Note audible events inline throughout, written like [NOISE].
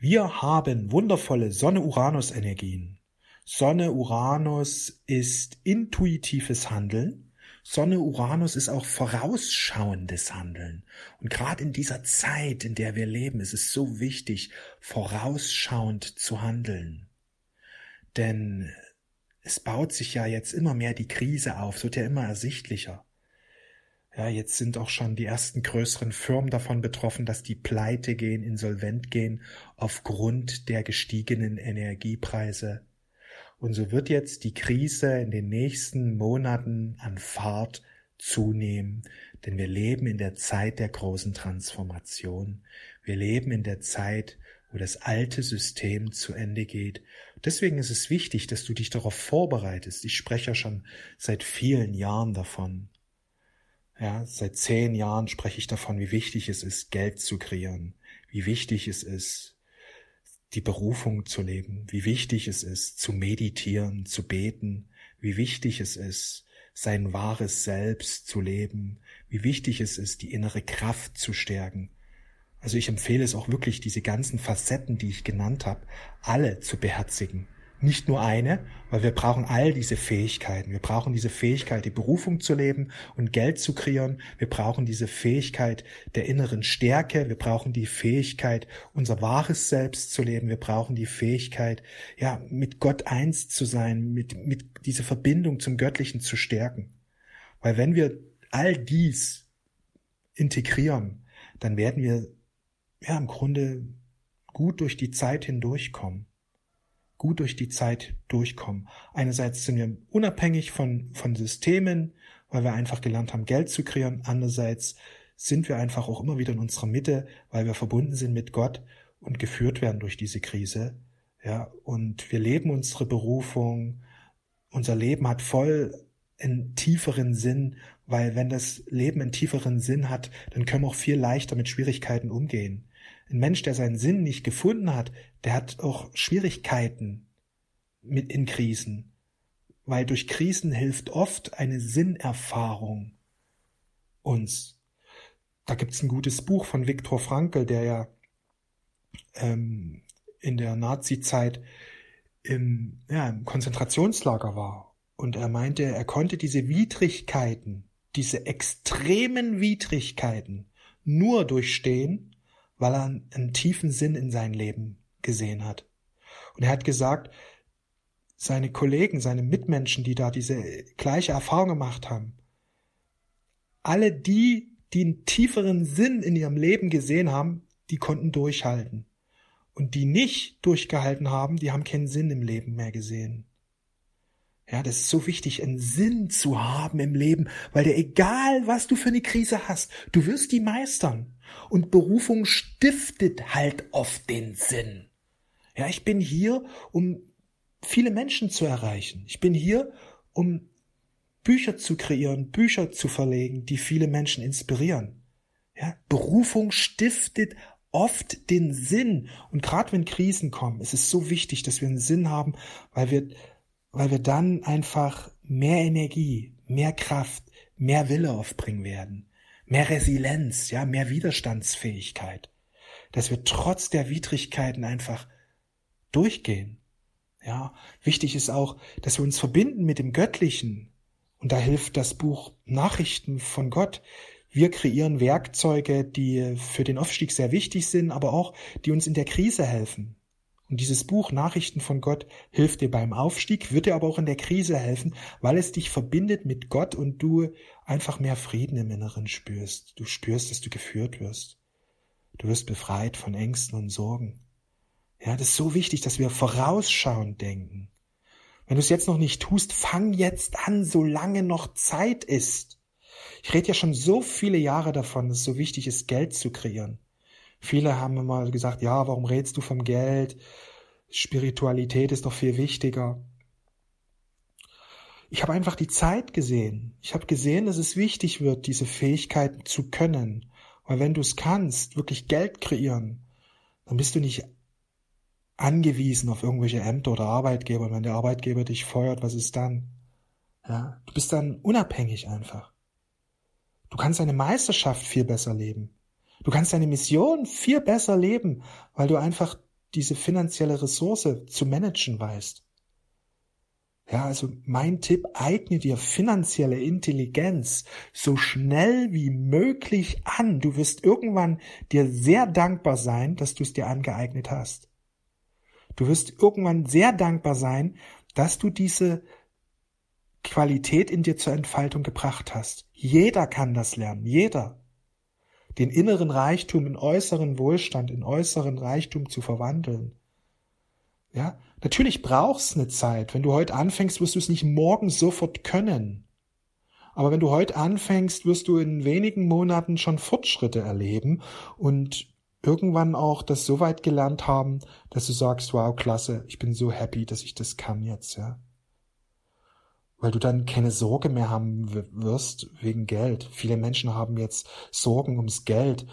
Wir haben wundervolle Sonne-Uranus-Energien. Sonne-Uranus ist intuitives Handeln. Sonne-Uranus ist auch vorausschauendes Handeln. Und gerade in dieser Zeit, in der wir leben, ist es so wichtig, vorausschauend zu handeln. Denn es baut sich ja jetzt immer mehr die Krise auf, es wird ja immer ersichtlicher. Ja, jetzt sind auch schon die ersten größeren Firmen davon betroffen, dass die pleite gehen, insolvent gehen aufgrund der gestiegenen Energiepreise. Und so wird jetzt die Krise in den nächsten Monaten an Fahrt zunehmen, denn wir leben in der Zeit der großen Transformation. Wir leben in der Zeit, wo das alte System zu Ende geht. Deswegen ist es wichtig, dass du dich darauf vorbereitest. Ich spreche ja schon seit vielen Jahren davon. Ja, seit zehn Jahren spreche ich davon, wie wichtig es ist, Geld zu kreieren, wie wichtig es ist, die Berufung zu leben, wie wichtig es ist, zu meditieren, zu beten, wie wichtig es ist, sein wahres Selbst zu leben, wie wichtig es ist, die innere Kraft zu stärken. Also ich empfehle es auch wirklich, diese ganzen Facetten, die ich genannt habe, alle zu beherzigen nicht nur eine, weil wir brauchen all diese Fähigkeiten. Wir brauchen diese Fähigkeit, die Berufung zu leben und Geld zu kreieren. Wir brauchen diese Fähigkeit der inneren Stärke. Wir brauchen die Fähigkeit, unser wahres Selbst zu leben. Wir brauchen die Fähigkeit, ja, mit Gott eins zu sein, mit, mit diese Verbindung zum Göttlichen zu stärken. Weil wenn wir all dies integrieren, dann werden wir, ja, im Grunde gut durch die Zeit hindurchkommen gut durch die Zeit durchkommen. Einerseits sind wir unabhängig von, von Systemen, weil wir einfach gelernt haben, Geld zu kreieren. Andererseits sind wir einfach auch immer wieder in unserer Mitte, weil wir verbunden sind mit Gott und geführt werden durch diese Krise. Ja, und wir leben unsere Berufung. Unser Leben hat voll einen tieferen Sinn, weil wenn das Leben einen tieferen Sinn hat, dann können wir auch viel leichter mit Schwierigkeiten umgehen. Ein Mensch, der seinen Sinn nicht gefunden hat, der hat auch Schwierigkeiten mit in Krisen, weil durch Krisen hilft oft eine Sinnerfahrung uns. Da gibt's ein gutes Buch von Viktor Frankl, der ja ähm, in der Nazi-Zeit im, ja, im Konzentrationslager war. Und er meinte, er konnte diese Widrigkeiten, diese extremen Widrigkeiten nur durchstehen, weil er einen tiefen Sinn in sein Leben gesehen hat. Und er hat gesagt, seine Kollegen, seine Mitmenschen, die da diese gleiche Erfahrung gemacht haben, alle die, die einen tieferen Sinn in ihrem Leben gesehen haben, die konnten durchhalten. Und die nicht durchgehalten haben, die haben keinen Sinn im Leben mehr gesehen. Ja, das ist so wichtig, einen Sinn zu haben im Leben, weil der egal, was du für eine Krise hast, du wirst die meistern. Und Berufung stiftet halt oft den Sinn. Ja, ich bin hier, um viele Menschen zu erreichen. Ich bin hier, um Bücher zu kreieren, Bücher zu verlegen, die viele Menschen inspirieren. Ja, Berufung stiftet oft den Sinn. Und gerade wenn Krisen kommen, ist es so wichtig, dass wir einen Sinn haben, weil wir weil wir dann einfach mehr Energie, mehr Kraft, mehr Wille aufbringen werden, mehr Resilienz, ja, mehr Widerstandsfähigkeit, dass wir trotz der Widrigkeiten einfach durchgehen. Ja, wichtig ist auch, dass wir uns verbinden mit dem Göttlichen. Und da hilft das Buch Nachrichten von Gott. Wir kreieren Werkzeuge, die für den Aufstieg sehr wichtig sind, aber auch, die uns in der Krise helfen. Und dieses Buch Nachrichten von Gott hilft dir beim Aufstieg, wird dir aber auch in der Krise helfen, weil es dich verbindet mit Gott und du einfach mehr Frieden im Inneren spürst. Du spürst, dass du geführt wirst. Du wirst befreit von Ängsten und Sorgen. Ja, das ist so wichtig, dass wir vorausschauend denken. Wenn du es jetzt noch nicht tust, fang jetzt an, solange noch Zeit ist. Ich rede ja schon so viele Jahre davon, dass es so wichtig ist, Geld zu kreieren. Viele haben immer gesagt, ja, warum redest du vom Geld? Spiritualität ist doch viel wichtiger. Ich habe einfach die Zeit gesehen. Ich habe gesehen, dass es wichtig wird, diese Fähigkeiten zu können. Weil wenn du es kannst, wirklich Geld kreieren, dann bist du nicht angewiesen auf irgendwelche Ämter oder Arbeitgeber. Und wenn der Arbeitgeber dich feuert, was ist dann? Ja, du bist dann unabhängig einfach. Du kannst deine Meisterschaft viel besser leben. Du kannst deine Mission viel besser leben, weil du einfach diese finanzielle Ressource zu managen weißt. Ja, also mein Tipp, eigne dir finanzielle Intelligenz so schnell wie möglich an. Du wirst irgendwann dir sehr dankbar sein, dass du es dir angeeignet hast. Du wirst irgendwann sehr dankbar sein, dass du diese Qualität in dir zur Entfaltung gebracht hast. Jeder kann das lernen, jeder. Den inneren Reichtum in äußeren Wohlstand, in äußeren Reichtum zu verwandeln. Ja, natürlich brauchst eine Zeit. Wenn du heute anfängst, wirst du es nicht morgen sofort können. Aber wenn du heute anfängst, wirst du in wenigen Monaten schon Fortschritte erleben und irgendwann auch das so weit gelernt haben, dass du sagst, wow, klasse, ich bin so happy, dass ich das kann jetzt, ja. Weil du dann keine Sorge mehr haben wirst wegen Geld. Viele Menschen haben jetzt Sorgen ums Geld.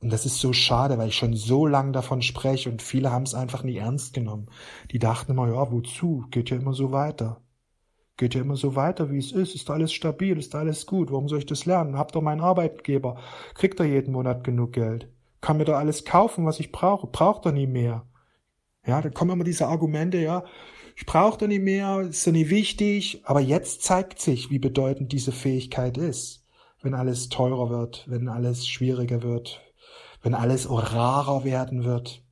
Und das ist so schade, weil ich schon so lange davon spreche und viele haben es einfach nie ernst genommen. Die dachten immer, ja, wozu? Geht ja immer so weiter. Geht ja immer so weiter, wie es ist. Ist alles stabil, ist alles gut. Warum soll ich das lernen? Hab doch meinen Arbeitgeber. Kriegt er jeden Monat genug Geld. Kann mir doch alles kaufen, was ich brauche. Braucht er nie mehr. Ja, da kommen immer diese Argumente, ja, ich brauche doch nie mehr, ist doch nie wichtig. Aber jetzt zeigt sich, wie bedeutend diese Fähigkeit ist. Wenn alles teurer wird, wenn alles schwieriger wird, wenn alles rarer werden wird.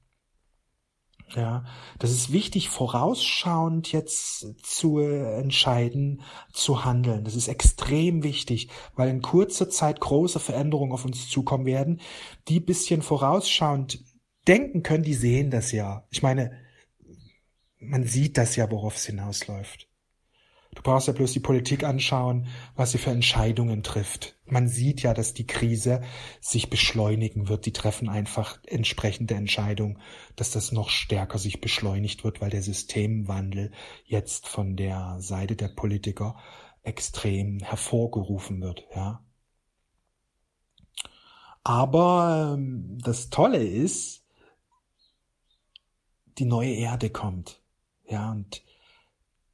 Ja, das ist wichtig, vorausschauend jetzt zu entscheiden, zu handeln. Das ist extrem wichtig, weil in kurzer Zeit große Veränderungen auf uns zukommen werden. Die bisschen vorausschauend denken können, die sehen das ja. Ich meine, man sieht das ja, worauf es hinausläuft. Du brauchst ja bloß die Politik anschauen, was sie für Entscheidungen trifft. Man sieht ja, dass die Krise sich beschleunigen wird. Die treffen einfach entsprechende Entscheidungen, dass das noch stärker sich beschleunigt wird, weil der Systemwandel jetzt von der Seite der Politiker extrem hervorgerufen wird, ja. Aber ähm, das Tolle ist, die neue Erde kommt. Ja, und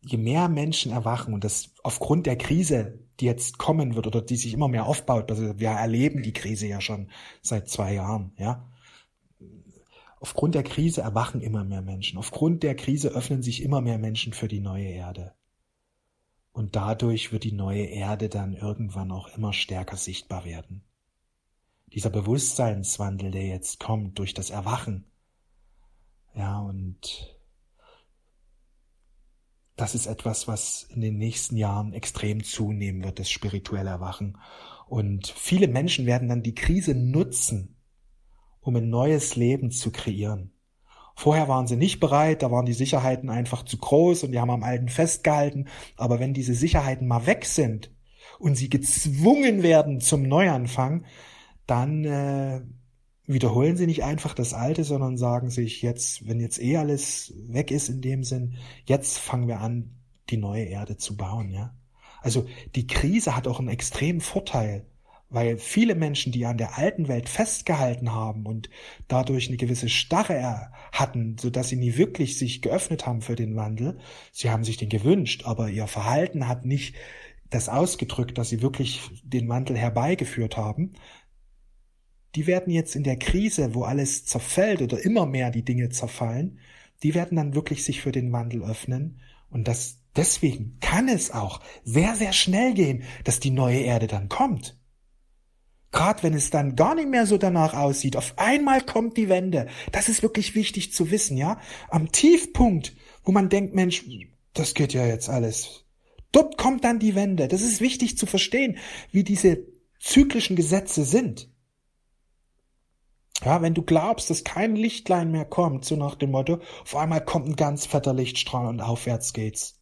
je mehr Menschen erwachen und das aufgrund der Krise, die jetzt kommen wird oder die sich immer mehr aufbaut, also wir erleben die Krise ja schon seit zwei Jahren, ja. Aufgrund der Krise erwachen immer mehr Menschen. Aufgrund der Krise öffnen sich immer mehr Menschen für die neue Erde. Und dadurch wird die neue Erde dann irgendwann auch immer stärker sichtbar werden. Dieser Bewusstseinswandel, der jetzt kommt durch das Erwachen. Ja, und das ist etwas, was in den nächsten Jahren extrem zunehmen wird, das spirituelle Erwachen. Und viele Menschen werden dann die Krise nutzen, um ein neues Leben zu kreieren. Vorher waren sie nicht bereit, da waren die Sicherheiten einfach zu groß und die haben am Alten festgehalten. Aber wenn diese Sicherheiten mal weg sind und sie gezwungen werden zum Neuanfang, dann äh, wiederholen sie nicht einfach das Alte, sondern sagen sich jetzt, wenn jetzt eh alles weg ist in dem Sinn, jetzt fangen wir an, die neue Erde zu bauen, ja. Also die Krise hat auch einen extremen Vorteil, weil viele Menschen, die an der alten Welt festgehalten haben und dadurch eine gewisse Starre hatten, so dass sie nie wirklich sich geöffnet haben für den Wandel, sie haben sich den gewünscht, aber ihr Verhalten hat nicht das ausgedrückt, dass sie wirklich den Wandel herbeigeführt haben, die werden jetzt in der Krise, wo alles zerfällt oder immer mehr die Dinge zerfallen, die werden dann wirklich sich für den Wandel öffnen und das deswegen kann es auch sehr sehr schnell gehen, dass die neue Erde dann kommt. Gerade wenn es dann gar nicht mehr so danach aussieht, auf einmal kommt die Wende. Das ist wirklich wichtig zu wissen, ja? Am Tiefpunkt, wo man denkt, Mensch, das geht ja jetzt alles. Dort kommt dann die Wende. Das ist wichtig zu verstehen, wie diese zyklischen Gesetze sind. Ja, wenn du glaubst, dass kein Lichtlein mehr kommt, so nach dem Motto, auf einmal kommt ein ganz fetter Lichtstrahl und aufwärts geht's.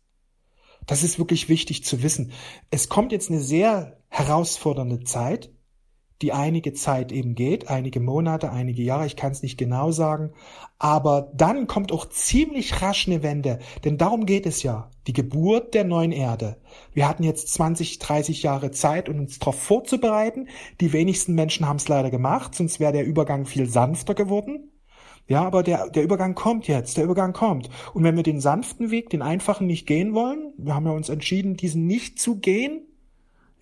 Das ist wirklich wichtig zu wissen. Es kommt jetzt eine sehr herausfordernde Zeit, die einige Zeit eben geht, einige Monate, einige Jahre, ich kann es nicht genau sagen, aber dann kommt auch ziemlich rasch eine Wende, denn darum geht es ja, die Geburt der neuen Erde. Wir hatten jetzt 20, 30 Jahre Zeit, um uns darauf vorzubereiten. Die wenigsten Menschen haben es leider gemacht, sonst wäre der Übergang viel sanfter geworden. Ja, aber der, der Übergang kommt jetzt, der Übergang kommt. Und wenn wir den sanften Weg, den einfachen nicht gehen wollen, wir haben ja uns entschieden, diesen nicht zu gehen,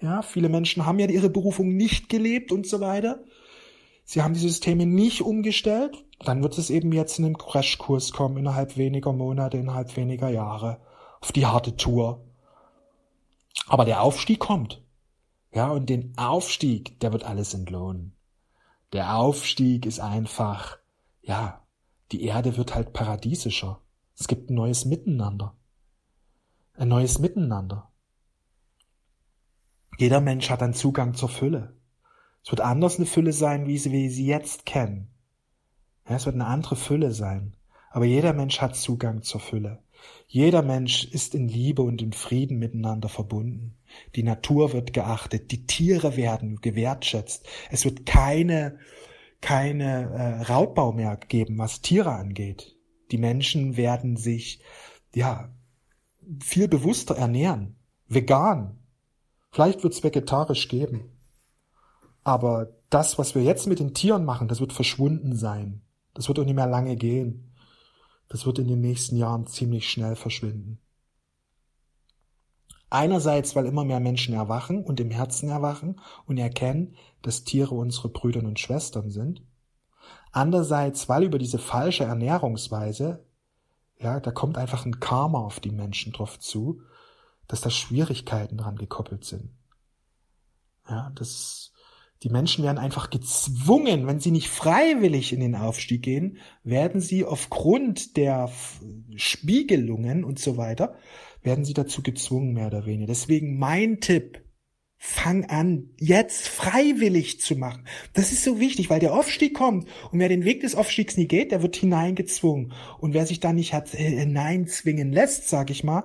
ja, viele Menschen haben ja ihre Berufung nicht gelebt und so weiter. sie haben die Systeme nicht umgestellt, dann wird es eben jetzt in einen Crashkurs kommen, innerhalb weniger Monate, innerhalb weniger Jahre, auf die harte Tour. Aber der Aufstieg kommt. Ja, und den Aufstieg, der wird alles entlohnen. Der Aufstieg ist einfach, ja, die Erde wird halt paradiesischer. Es gibt ein neues Miteinander. Ein neues Miteinander. Jeder Mensch hat einen Zugang zur Fülle. Es wird anders eine Fülle sein, wie sie, wie sie jetzt kennen. Ja, es wird eine andere Fülle sein. Aber jeder Mensch hat Zugang zur Fülle. Jeder Mensch ist in Liebe und in Frieden miteinander verbunden. Die Natur wird geachtet, die Tiere werden gewertschätzt. Es wird keine, keine äh, Raubbau mehr geben, was Tiere angeht. Die Menschen werden sich, ja, viel bewusster ernähren. Vegan. Vielleicht wird es vegetarisch geben. Aber das, was wir jetzt mit den Tieren machen, das wird verschwunden sein. Das wird auch nicht mehr lange gehen. Das wird in den nächsten Jahren ziemlich schnell verschwinden. Einerseits, weil immer mehr Menschen erwachen und im Herzen erwachen und erkennen, dass Tiere unsere Brüder und Schwestern sind. Andererseits, weil über diese falsche Ernährungsweise, ja, da kommt einfach ein Karma auf die Menschen drauf zu, dass da Schwierigkeiten dran gekoppelt sind. Ja, das, die Menschen werden einfach gezwungen, wenn sie nicht freiwillig in den Aufstieg gehen, werden sie aufgrund der Spiegelungen und so weiter, werden sie dazu gezwungen, mehr oder weniger. Deswegen mein Tipp, fang an, jetzt freiwillig zu machen. Das ist so wichtig, weil der Aufstieg kommt und wer den Weg des Aufstiegs nie geht, der wird hineingezwungen. Und wer sich da nicht hat äh, hineinzwingen lässt, sag ich mal,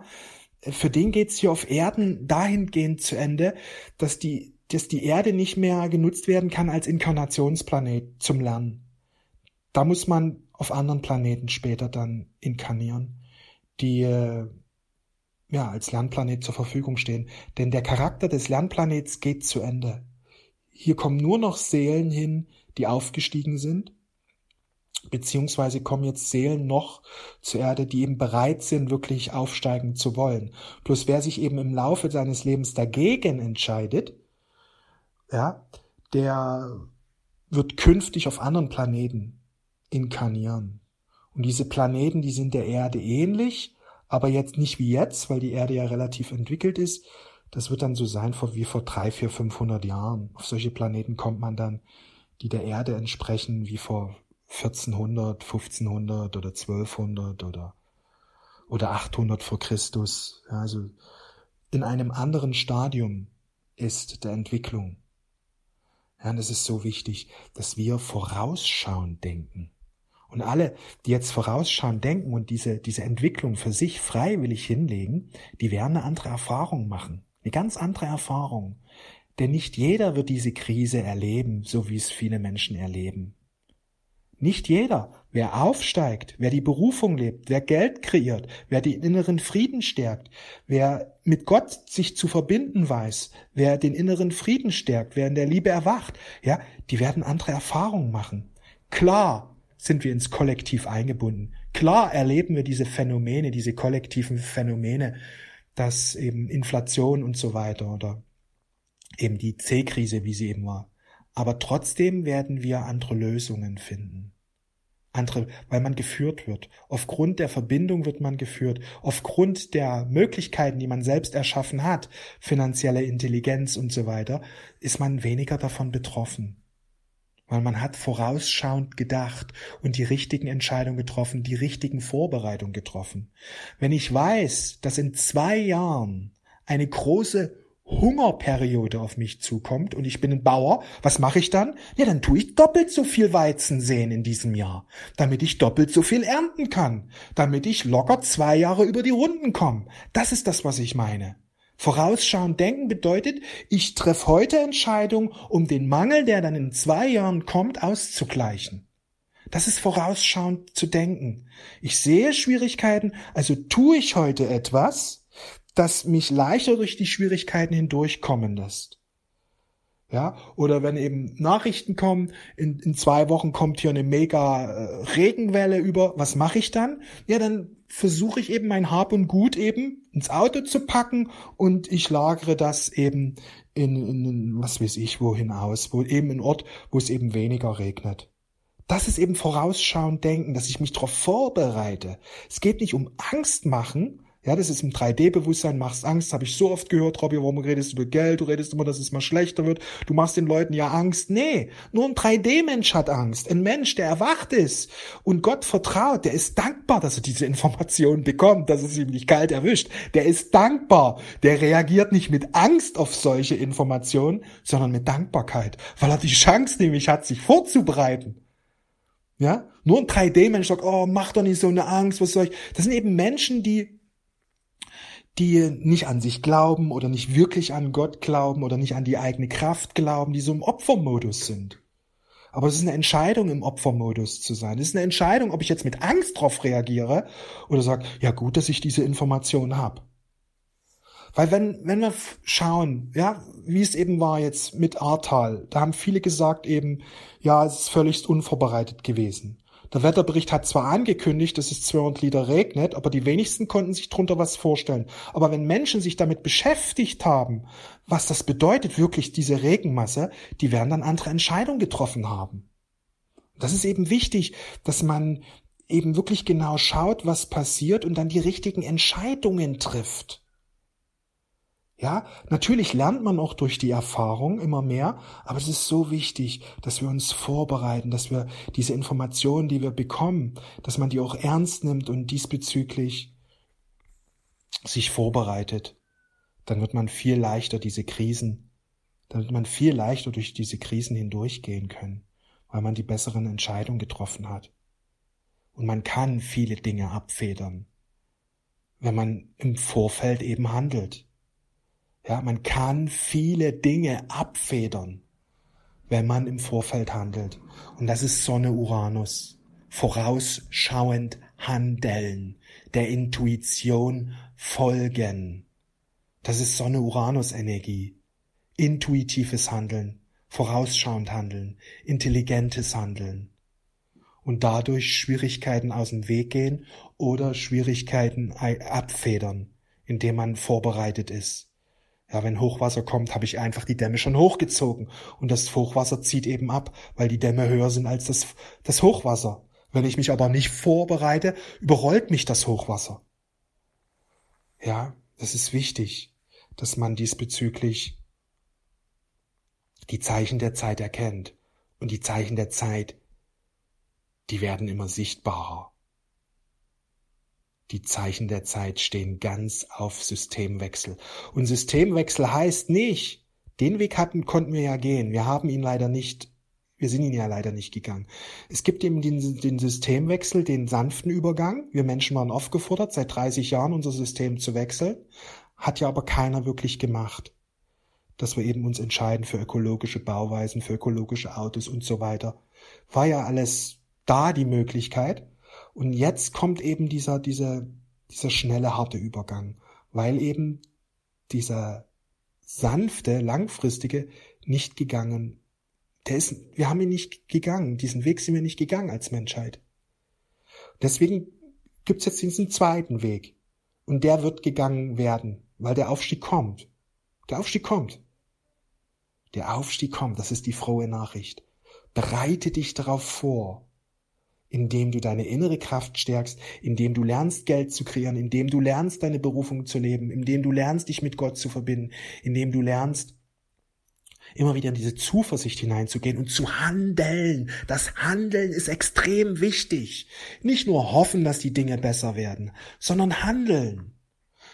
für den geht's hier auf Erden dahingehend zu Ende, dass die dass die Erde nicht mehr genutzt werden kann als Inkarnationsplanet zum Lernen. Da muss man auf anderen Planeten später dann inkarnieren, die äh, ja als Lernplanet zur Verfügung stehen. Denn der Charakter des Lernplanets geht zu Ende. Hier kommen nur noch Seelen hin, die aufgestiegen sind, beziehungsweise kommen jetzt Seelen noch zur Erde, die eben bereit sind, wirklich aufsteigen zu wollen. Plus wer sich eben im Laufe seines Lebens dagegen entscheidet, ja, der wird künftig auf anderen Planeten inkarnieren. Und diese Planeten, die sind der Erde ähnlich, aber jetzt nicht wie jetzt, weil die Erde ja relativ entwickelt ist. Das wird dann so sein wie vor drei, vier, 500 Jahren. Auf solche Planeten kommt man dann, die der Erde entsprechen, wie vor 1400, 1500 oder 1200 oder, oder 800 vor Christus. Also in einem anderen Stadium ist der Entwicklung. Ja, und es ist so wichtig, dass wir vorausschauend denken. Und alle, die jetzt vorausschauend denken und diese, diese Entwicklung für sich freiwillig hinlegen, die werden eine andere Erfahrung machen. Eine ganz andere Erfahrung. Denn nicht jeder wird diese Krise erleben, so wie es viele Menschen erleben. Nicht jeder. Wer aufsteigt, wer die Berufung lebt, wer Geld kreiert, wer den inneren Frieden stärkt, wer mit Gott sich zu verbinden weiß, wer den inneren Frieden stärkt, wer in der Liebe erwacht, ja, die werden andere Erfahrungen machen. Klar sind wir ins Kollektiv eingebunden. Klar erleben wir diese Phänomene, diese kollektiven Phänomene, dass eben Inflation und so weiter oder eben die C-Krise, wie sie eben war. Aber trotzdem werden wir andere Lösungen finden. Andere, weil man geführt wird. Aufgrund der Verbindung wird man geführt. Aufgrund der Möglichkeiten, die man selbst erschaffen hat, finanzielle Intelligenz und so weiter, ist man weniger davon betroffen. Weil man hat vorausschauend gedacht und die richtigen Entscheidungen getroffen, die richtigen Vorbereitungen getroffen. Wenn ich weiß, dass in zwei Jahren eine große Hungerperiode auf mich zukommt und ich bin ein Bauer, was mache ich dann? Ja, dann tue ich doppelt so viel Weizen säen in diesem Jahr, damit ich doppelt so viel ernten kann, damit ich locker zwei Jahre über die Runden komme. Das ist das, was ich meine. Vorausschauend denken bedeutet, ich treffe heute Entscheidungen, um den Mangel, der dann in zwei Jahren kommt, auszugleichen. Das ist vorausschauend zu denken. Ich sehe Schwierigkeiten, also tue ich heute etwas, das mich leichter durch die Schwierigkeiten hindurchkommen lässt. Ja, oder wenn eben Nachrichten kommen, in, in zwei Wochen kommt hier eine mega äh, Regenwelle über, was mache ich dann? Ja, dann versuche ich eben mein Hab und Gut eben ins Auto zu packen und ich lagere das eben in, in was weiß ich wohin aus, wo eben ein Ort, wo es eben weniger regnet. Das ist eben vorausschauend denken, dass ich mich darauf vorbereite. Es geht nicht um Angst machen, ja, das ist im 3D-Bewusstsein, machst Angst, habe ich so oft gehört, Robby, warum redest du über Geld? Du redest immer, dass es mal schlechter wird. Du machst den Leuten ja Angst. Nee, nur ein 3D-Mensch hat Angst. Ein Mensch, der erwacht ist und Gott vertraut, der ist dankbar, dass er diese Informationen bekommt, dass es ihm nicht kalt erwischt. Der ist dankbar. Der reagiert nicht mit Angst auf solche Informationen, sondern mit Dankbarkeit, weil er die Chance nämlich hat, sich vorzubereiten. Ja, nur ein 3D-Mensch sagt, oh, mach doch nicht so eine Angst, was soll ich? Das sind eben Menschen, die die nicht an sich glauben oder nicht wirklich an Gott glauben oder nicht an die eigene Kraft glauben, die so im Opfermodus sind. Aber es ist eine Entscheidung, im Opfermodus zu sein. Es ist eine Entscheidung, ob ich jetzt mit Angst drauf reagiere oder sage, ja gut, dass ich diese Information habe. Weil wenn, wenn wir schauen, ja, wie es eben war jetzt mit Ahrtal, da haben viele gesagt eben, ja, es ist völlig unvorbereitet gewesen. Der Wetterbericht hat zwar angekündigt, dass es 200 Liter regnet, aber die wenigsten konnten sich drunter was vorstellen. Aber wenn Menschen sich damit beschäftigt haben, was das bedeutet, wirklich diese Regenmasse, die werden dann andere Entscheidungen getroffen haben. Das ist eben wichtig, dass man eben wirklich genau schaut, was passiert und dann die richtigen Entscheidungen trifft. Ja, natürlich lernt man auch durch die Erfahrung immer mehr, aber es ist so wichtig, dass wir uns vorbereiten, dass wir diese Informationen, die wir bekommen, dass man die auch ernst nimmt und diesbezüglich sich vorbereitet. Dann wird man viel leichter diese Krisen, dann wird man viel leichter durch diese Krisen hindurchgehen können, weil man die besseren Entscheidungen getroffen hat. Und man kann viele Dinge abfedern, wenn man im Vorfeld eben handelt. Ja, man kann viele Dinge abfedern, wenn man im Vorfeld handelt. Und das ist Sonne Uranus. Vorausschauend handeln, der Intuition folgen. Das ist Sonne Uranus Energie. Intuitives Handeln, vorausschauend Handeln, intelligentes Handeln. Und dadurch Schwierigkeiten aus dem Weg gehen oder Schwierigkeiten abfedern, indem man vorbereitet ist. Ja, wenn Hochwasser kommt, habe ich einfach die Dämme schon hochgezogen und das Hochwasser zieht eben ab, weil die Dämme höher sind als das, das Hochwasser. Wenn ich mich aber nicht vorbereite, überrollt mich das Hochwasser. Ja, das ist wichtig, dass man diesbezüglich die Zeichen der Zeit erkennt. Und die Zeichen der Zeit, die werden immer sichtbarer. Die Zeichen der Zeit stehen ganz auf Systemwechsel. Und Systemwechsel heißt nicht, den Weg hatten, konnten wir ja gehen. Wir haben ihn leider nicht, wir sind ihn ja leider nicht gegangen. Es gibt eben den, den Systemwechsel, den sanften Übergang. Wir Menschen waren aufgefordert, seit 30 Jahren unser System zu wechseln. Hat ja aber keiner wirklich gemacht. Dass wir eben uns entscheiden für ökologische Bauweisen, für ökologische Autos und so weiter. War ja alles da die Möglichkeit. Und jetzt kommt eben dieser, dieser, dieser schnelle, harte Übergang, weil eben dieser sanfte, langfristige nicht gegangen, der ist, wir haben ihn nicht gegangen, diesen Weg sind wir nicht gegangen als Menschheit. Deswegen gibt's jetzt diesen zweiten Weg. Und der wird gegangen werden, weil der Aufstieg kommt. Der Aufstieg kommt. Der Aufstieg kommt, das ist die frohe Nachricht. Bereite dich darauf vor indem du deine innere Kraft stärkst, indem du lernst, Geld zu kreieren, indem du lernst, deine Berufung zu leben, indem du lernst, dich mit Gott zu verbinden, indem du lernst, immer wieder in diese Zuversicht hineinzugehen und zu handeln. Das Handeln ist extrem wichtig. Nicht nur hoffen, dass die Dinge besser werden, sondern handeln.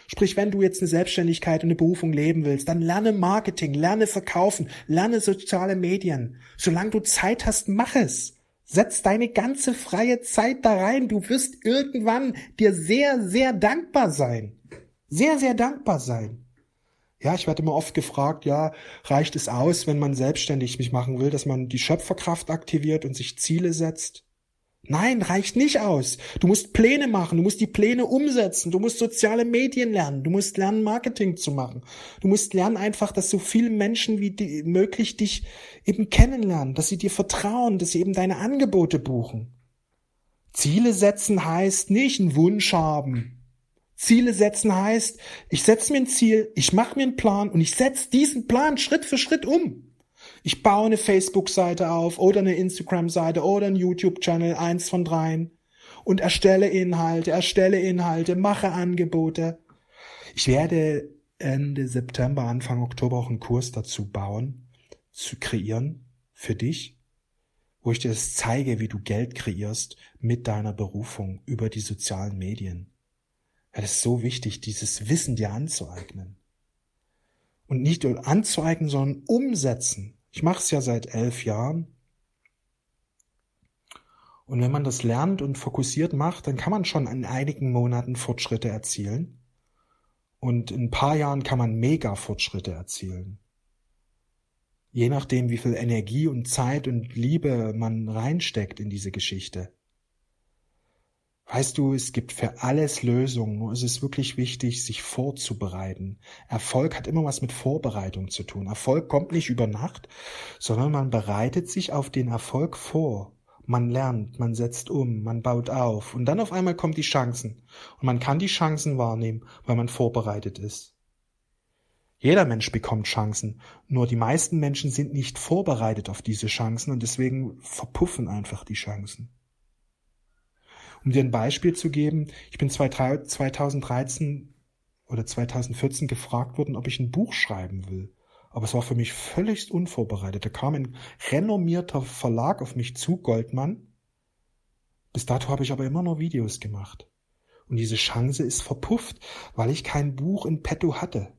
Sprich, wenn du jetzt eine Selbstständigkeit und eine Berufung leben willst, dann lerne Marketing, lerne Verkaufen, lerne soziale Medien. Solange du Zeit hast, mach es. Setz deine ganze freie Zeit da rein. Du wirst irgendwann dir sehr, sehr dankbar sein. Sehr, sehr dankbar sein. Ja, ich werde immer oft gefragt, ja, reicht es aus, wenn man selbstständig mich machen will, dass man die Schöpferkraft aktiviert und sich Ziele setzt? Nein, reicht nicht aus. Du musst Pläne machen, du musst die Pläne umsetzen, du musst soziale Medien lernen, du musst lernen, Marketing zu machen. Du musst lernen einfach, dass so viele Menschen wie die, möglich dich eben kennenlernen, dass sie dir vertrauen, dass sie eben deine Angebote buchen. Ziele setzen heißt nicht einen Wunsch haben. Ziele setzen heißt, ich setze mir ein Ziel, ich mache mir einen Plan und ich setze diesen Plan Schritt für Schritt um. Ich baue eine Facebook-Seite auf oder eine Instagram-Seite oder einen YouTube-Channel, eins von dreien und erstelle Inhalte, erstelle Inhalte, mache Angebote. Ich werde Ende September, Anfang Oktober auch einen Kurs dazu bauen, zu kreieren für dich, wo ich dir das zeige, wie du Geld kreierst mit deiner Berufung über die sozialen Medien. Das ist so wichtig, dieses Wissen dir anzueignen. Und nicht nur anzueignen, sondern umsetzen. Ich mache es ja seit elf Jahren. Und wenn man das lernt und fokussiert macht, dann kann man schon in einigen Monaten Fortschritte erzielen. Und in ein paar Jahren kann man mega Fortschritte erzielen. Je nachdem, wie viel Energie und Zeit und Liebe man reinsteckt in diese Geschichte. Weißt du, es gibt für alles Lösungen, nur ist es wirklich wichtig, sich vorzubereiten. Erfolg hat immer was mit Vorbereitung zu tun. Erfolg kommt nicht über Nacht, sondern man bereitet sich auf den Erfolg vor. Man lernt, man setzt um, man baut auf und dann auf einmal kommen die Chancen. Und man kann die Chancen wahrnehmen, weil man vorbereitet ist. Jeder Mensch bekommt Chancen, nur die meisten Menschen sind nicht vorbereitet auf diese Chancen und deswegen verpuffen einfach die Chancen. Um dir ein Beispiel zu geben, ich bin 2013 oder 2014 gefragt worden, ob ich ein Buch schreiben will. Aber es war für mich völlig unvorbereitet. Da kam ein renommierter Verlag auf mich zu, Goldmann. Bis dato habe ich aber immer nur Videos gemacht. Und diese Chance ist verpufft, weil ich kein Buch in petto hatte.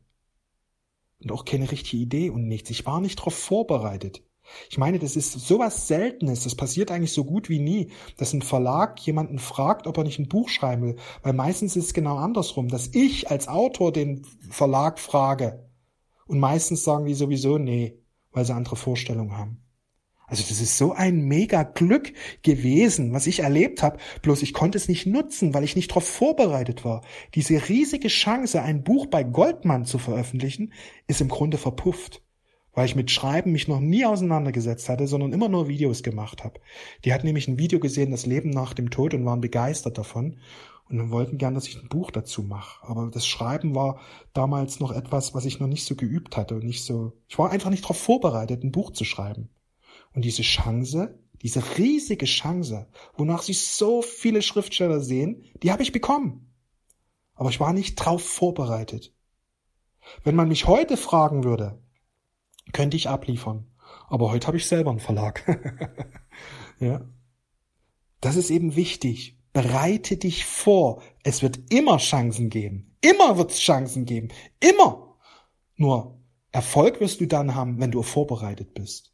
Und auch keine richtige Idee und nichts. Ich war nicht darauf vorbereitet. Ich meine, das ist sowas Seltenes, das passiert eigentlich so gut wie nie, dass ein Verlag jemanden fragt, ob er nicht ein Buch schreiben will, weil meistens ist es genau andersrum, dass ich als Autor den Verlag frage. Und meistens sagen die sowieso nee, weil sie andere Vorstellungen haben. Also das ist so ein mega Glück gewesen, was ich erlebt habe, bloß ich konnte es nicht nutzen, weil ich nicht darauf vorbereitet war. Diese riesige Chance, ein Buch bei Goldman zu veröffentlichen, ist im Grunde verpufft weil ich mit Schreiben mich noch nie auseinandergesetzt hatte, sondern immer nur Videos gemacht habe. Die hatten nämlich ein Video gesehen, das Leben nach dem Tod und waren begeistert davon und wollten gern, dass ich ein Buch dazu mache. Aber das Schreiben war damals noch etwas, was ich noch nicht so geübt hatte und nicht so. Ich war einfach nicht darauf vorbereitet, ein Buch zu schreiben. Und diese Chance, diese riesige Chance, wonach sich so viele Schriftsteller sehen, die habe ich bekommen. Aber ich war nicht drauf vorbereitet. Wenn man mich heute fragen würde, könnte ich abliefern. Aber heute habe ich selber einen Verlag. [LAUGHS] ja. Das ist eben wichtig. Bereite dich vor. Es wird immer Chancen geben. Immer wird es Chancen geben. Immer. Nur Erfolg wirst du dann haben, wenn du vorbereitet bist.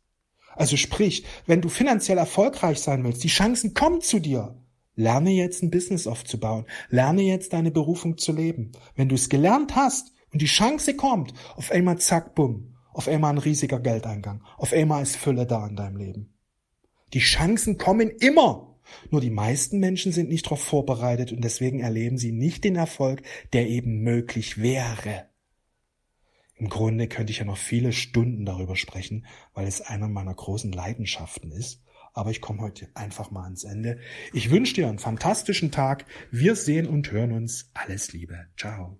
Also sprich, wenn du finanziell erfolgreich sein willst, die Chancen kommen zu dir. Lerne jetzt ein Business aufzubauen. Lerne jetzt deine Berufung zu leben. Wenn du es gelernt hast und die Chance kommt, auf einmal zack, bumm, auf einmal ein riesiger Geldeingang. Auf einmal ist Fülle da in deinem Leben. Die Chancen kommen immer. Nur die meisten Menschen sind nicht darauf vorbereitet und deswegen erleben sie nicht den Erfolg, der eben möglich wäre. Im Grunde könnte ich ja noch viele Stunden darüber sprechen, weil es einer meiner großen Leidenschaften ist. Aber ich komme heute einfach mal ans Ende. Ich wünsche dir einen fantastischen Tag. Wir sehen und hören uns. Alles Liebe. Ciao.